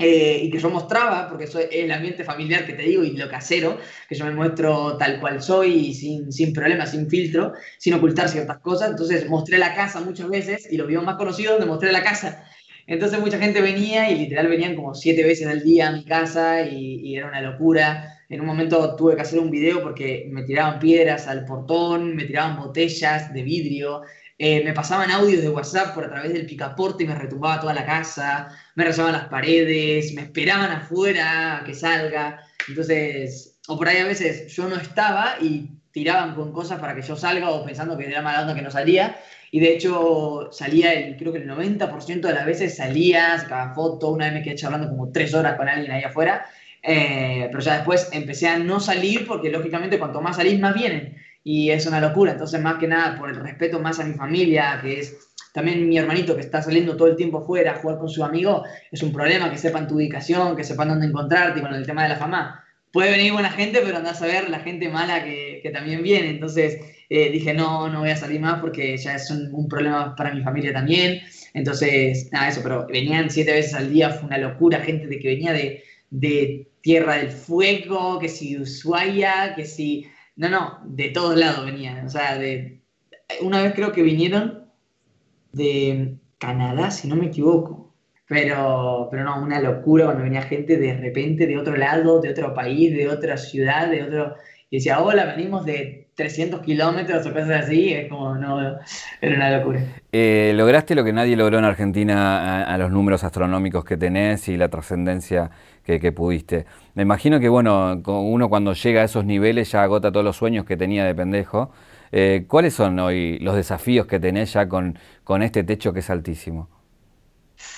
eh, y que yo mostraba, porque es el ambiente familiar que te digo y lo casero, que yo me muestro tal cual soy, sin, sin problemas, sin filtro, sin ocultar ciertas cosas. Entonces mostré la casa muchas veces y lo vio más conocido donde mostré la casa. Entonces mucha gente venía y literal venían como siete veces al día a mi casa y, era una locura. En un momento tuve que hacer un video porque me tiraban piedras al portón, me tiraban botellas de vidrio, eh, me pasaban audios de WhatsApp por a través del picaporte y me retumbaba toda la casa, me rezaban las paredes, me esperaban afuera a que salga. Entonces, o por ahí a veces yo no estaba y tiraban con cosas para que yo salga o pensando que era mala onda que no salía. Y de hecho salía, el, creo que el 90% de las veces salía, sacaba foto, una vez me quedé charlando como tres horas con alguien ahí afuera, eh, pero ya después empecé a no salir porque lógicamente cuanto más salís más vienen y es una locura, entonces más que nada por el respeto más a mi familia, que es también mi hermanito que está saliendo todo el tiempo fuera a jugar con su amigo, es un problema que sepan tu ubicación, que sepan dónde encontrarte y con el tema de la fama. Puede venir buena gente, pero andás a ver la gente mala que, también viene. Entonces eh, dije, no, no voy a salir más porque ya es un, problema para mi familia también. Entonces, nada, eso, pero venían siete veces al día, fue una locura, gente de que venía de, de Tierra del Fuego, que si Ushuaia, que si... No, no, de todos lados venían. O sea, de, una vez creo que vinieron de Canadá, si no me equivoco. Pero, pero no, una locura cuando venía gente de repente de otro lado, de otro país, de otra ciudad, de otro... Y decía, hola, venimos de 300 kilómetros o cosas así, es como, no, era una locura. Eh, lograste lo que nadie logró en Argentina a, los números astronómicos que tenés y la trascendencia que, pudiste. Me imagino que, bueno, uno cuando llega a esos niveles ya agota todos los sueños que tenía de pendejo. Eh, ¿Cuáles son hoy los desafíos que tenés ya con, con este techo que es altísimo?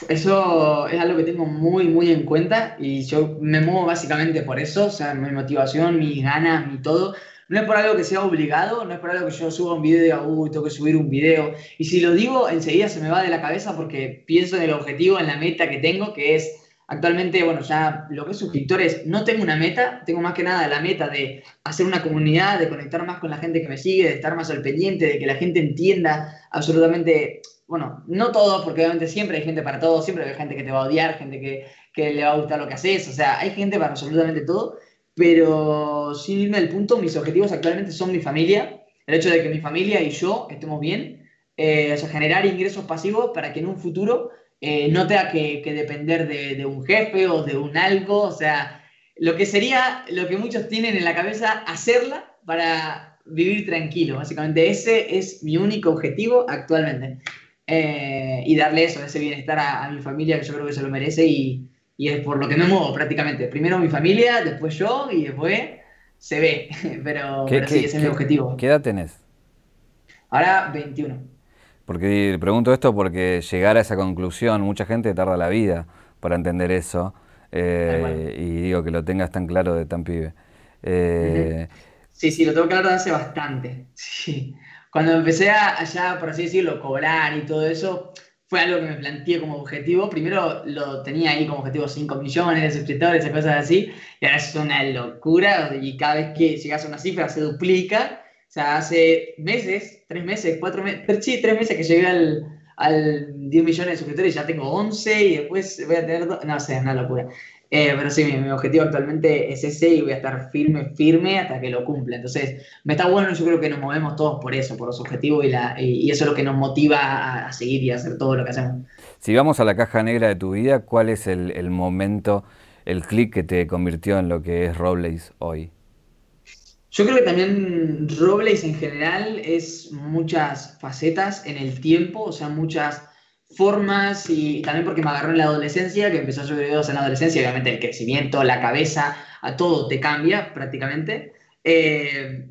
Eso es algo que tengo muy, muy en cuenta y yo me muevo básicamente por eso, o sea, mi motivación, mis ganas, mi todo. No es por algo que sea obligado, no es por algo que yo suba un video y diga, uy, tengo que subir un video. Y si lo digo, enseguida se me va de la cabeza porque pienso en el objetivo, en la meta que tengo, que es Actualmente, bueno, ya lo que es suscriptores, no tengo una meta, tengo más que nada la meta de hacer una comunidad, de conectar más con la gente que me sigue, de estar más al pendiente, de que la gente entienda absolutamente, bueno, no todo, porque obviamente siempre hay gente para todo, siempre hay gente que te va a odiar, gente que, que le va a gustar lo que haces, o sea, hay gente para absolutamente todo, pero sin irme al punto, mis objetivos actualmente son mi familia, el hecho de que mi familia y yo estemos bien, eh, o sea, generar ingresos pasivos para que en un futuro eh, no tenga que, depender de, un jefe o de un algo, o sea, lo que sería lo que muchos tienen en la cabeza, hacerla para vivir tranquilo, básicamente ese es mi único objetivo actualmente. Eh, y darle eso, ese bienestar a, mi familia, que yo creo que se lo merece y, es por lo que me muevo prácticamente. Primero mi familia, después yo y después se ve, pero, sí, ese es mi objetivo. ¿Qué edad tenés? Ahora 21. Porque pregunto esto porque llegar a esa conclusión, mucha gente tarda la vida para entender eso. Eh, y digo que lo tengas tan claro de tan pibe. Eh, sí, sí, lo tengo claro hace bastante. Sí. Cuando empecé a, allá, por así decirlo, cobrar y todo eso, fue algo que me planteé como objetivo. Primero lo tenía ahí como objetivo 5 millones de suscriptores y cosas así, y ahora es una locura y cada vez que llegas a una cifra se duplica o sea, hace meses, tres meses, cuatro meses, sí, tres meses que llegué al, al 10 millones de suscriptores y ya tengo 11 y después voy a tener... No sé, es una locura. Eh, pero sí, mi, objetivo actualmente es ese y voy a estar firme, firme hasta que lo cumpla. Entonces, me está bueno, yo creo que nos movemos todos por eso, por los objetivos y, la, y, eso es lo que nos motiva a, seguir y a hacer todo lo que hacemos. Si vamos a la caja negra de tu vida, ¿cuál es el, el momento, el clic que te convirtió en lo que es Robles hoy? Yo creo que también Robles en general es muchas facetas en el tiempo, o sea, muchas formas y también porque me agarró en la adolescencia, que empezó a subir videos en la adolescencia, obviamente el crecimiento, la cabeza, a todo te cambia prácticamente. Eh,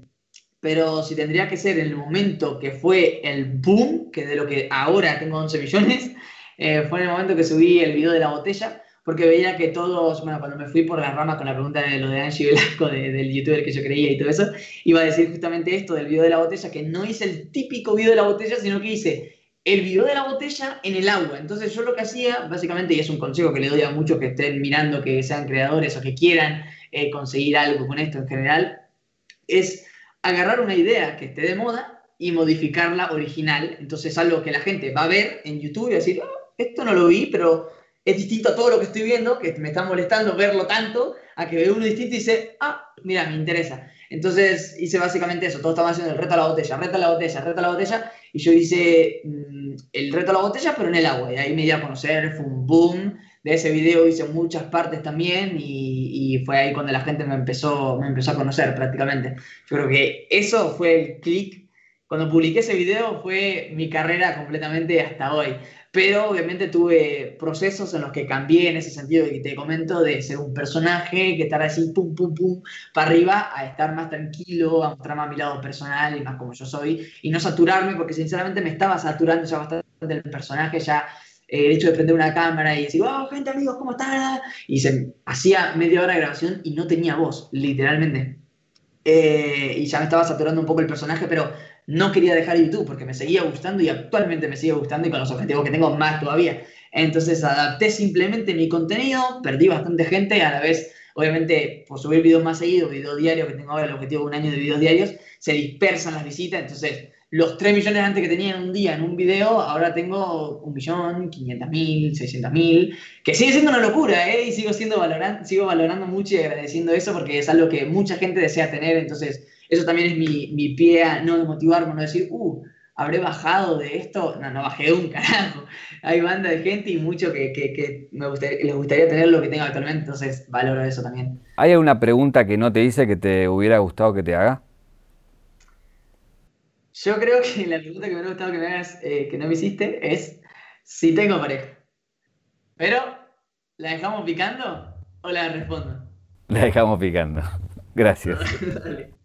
pero si tendría que ser el momento que fue el boom, que de lo que ahora tengo 11 millones, eh, fue en el momento que subí el video de la botella, porque veía que todos, bueno, cuando me fui por la rama con la pregunta de lo de Angie Velasco, del youtuber que yo creía y todo eso, iba a decir justamente esto del video de la botella, que no hice el típico video de la botella, sino que hice el video de la botella en el agua. Entonces yo lo que hacía, básicamente, y es un consejo que le doy a muchos que estén mirando, que sean creadores o que quieran eh, conseguir algo con esto en general, es agarrar una idea que esté de moda y modificarla original. Entonces algo que la gente va a ver en YouTube y va decir, oh, esto no lo vi, pero es distinto a todo lo que estoy viendo, que me está molestando verlo tanto, a que veo uno distinto y dice, ah, mira, me interesa. Entonces hice básicamente eso, todos estaban haciendo el reto a la botella, reto a la botella, reto a la botella, y yo hice mm, el reto a la botella, pero en el agua, y ahí me di a conocer, fue un boom, de ese video hice muchas partes también, y, y fue ahí cuando la gente me empezó, me empezó a conocer prácticamente. Yo creo que eso fue el clic cuando publiqué ese video fue mi carrera completamente hasta hoy. Pero obviamente tuve procesos en los que cambié en ese sentido que te comento de ser un personaje que estar así pum, pum, pum, para arriba, a estar más tranquilo, a mostrar más mi lado personal y más como yo soy, y no saturarme, porque sinceramente me estaba saturando ya bastante el personaje, ya eh, el hecho de prender una cámara y decir, oh, gente, amigos, ¿cómo están? Y se hacía media hora de grabación y no tenía voz, literalmente. Eh, y ya me estaba saturando un poco el personaje, pero no quería dejar YouTube porque me seguía gustando y actualmente me sigue gustando y con los objetivos que tengo más todavía. Entonces adapté simplemente mi contenido, perdí bastante gente, a la vez, obviamente, por subir videos más seguidos, video diario, que tengo ahora el objetivo de un año de videos diarios, se dispersan las visitas, entonces los 3 millones antes que tenía en un día en un video, ahora tengo un millón, 500 mil, 600 mil, que sigue siendo una locura, ¿eh? Y sigo, siendo valorando, sigo valorando mucho y agradeciendo eso porque es algo que mucha gente desea tener, entonces eso también es mi, mi pie a no motivarme, no decir, uh, habré bajado de esto. No, no bajé un carajo. Hay banda de gente y mucho que, que, me les gustaría tener lo que tengo actualmente, entonces valoro eso también. ¿Hay alguna pregunta que no te hice que te hubiera gustado que te haga? Yo creo que la pregunta que me hubiera gustado que me hagas, eh, que no me hiciste, es si tengo pareja. Pero, ¿la dejamos picando o la respondo? La dejamos picando. Gracias.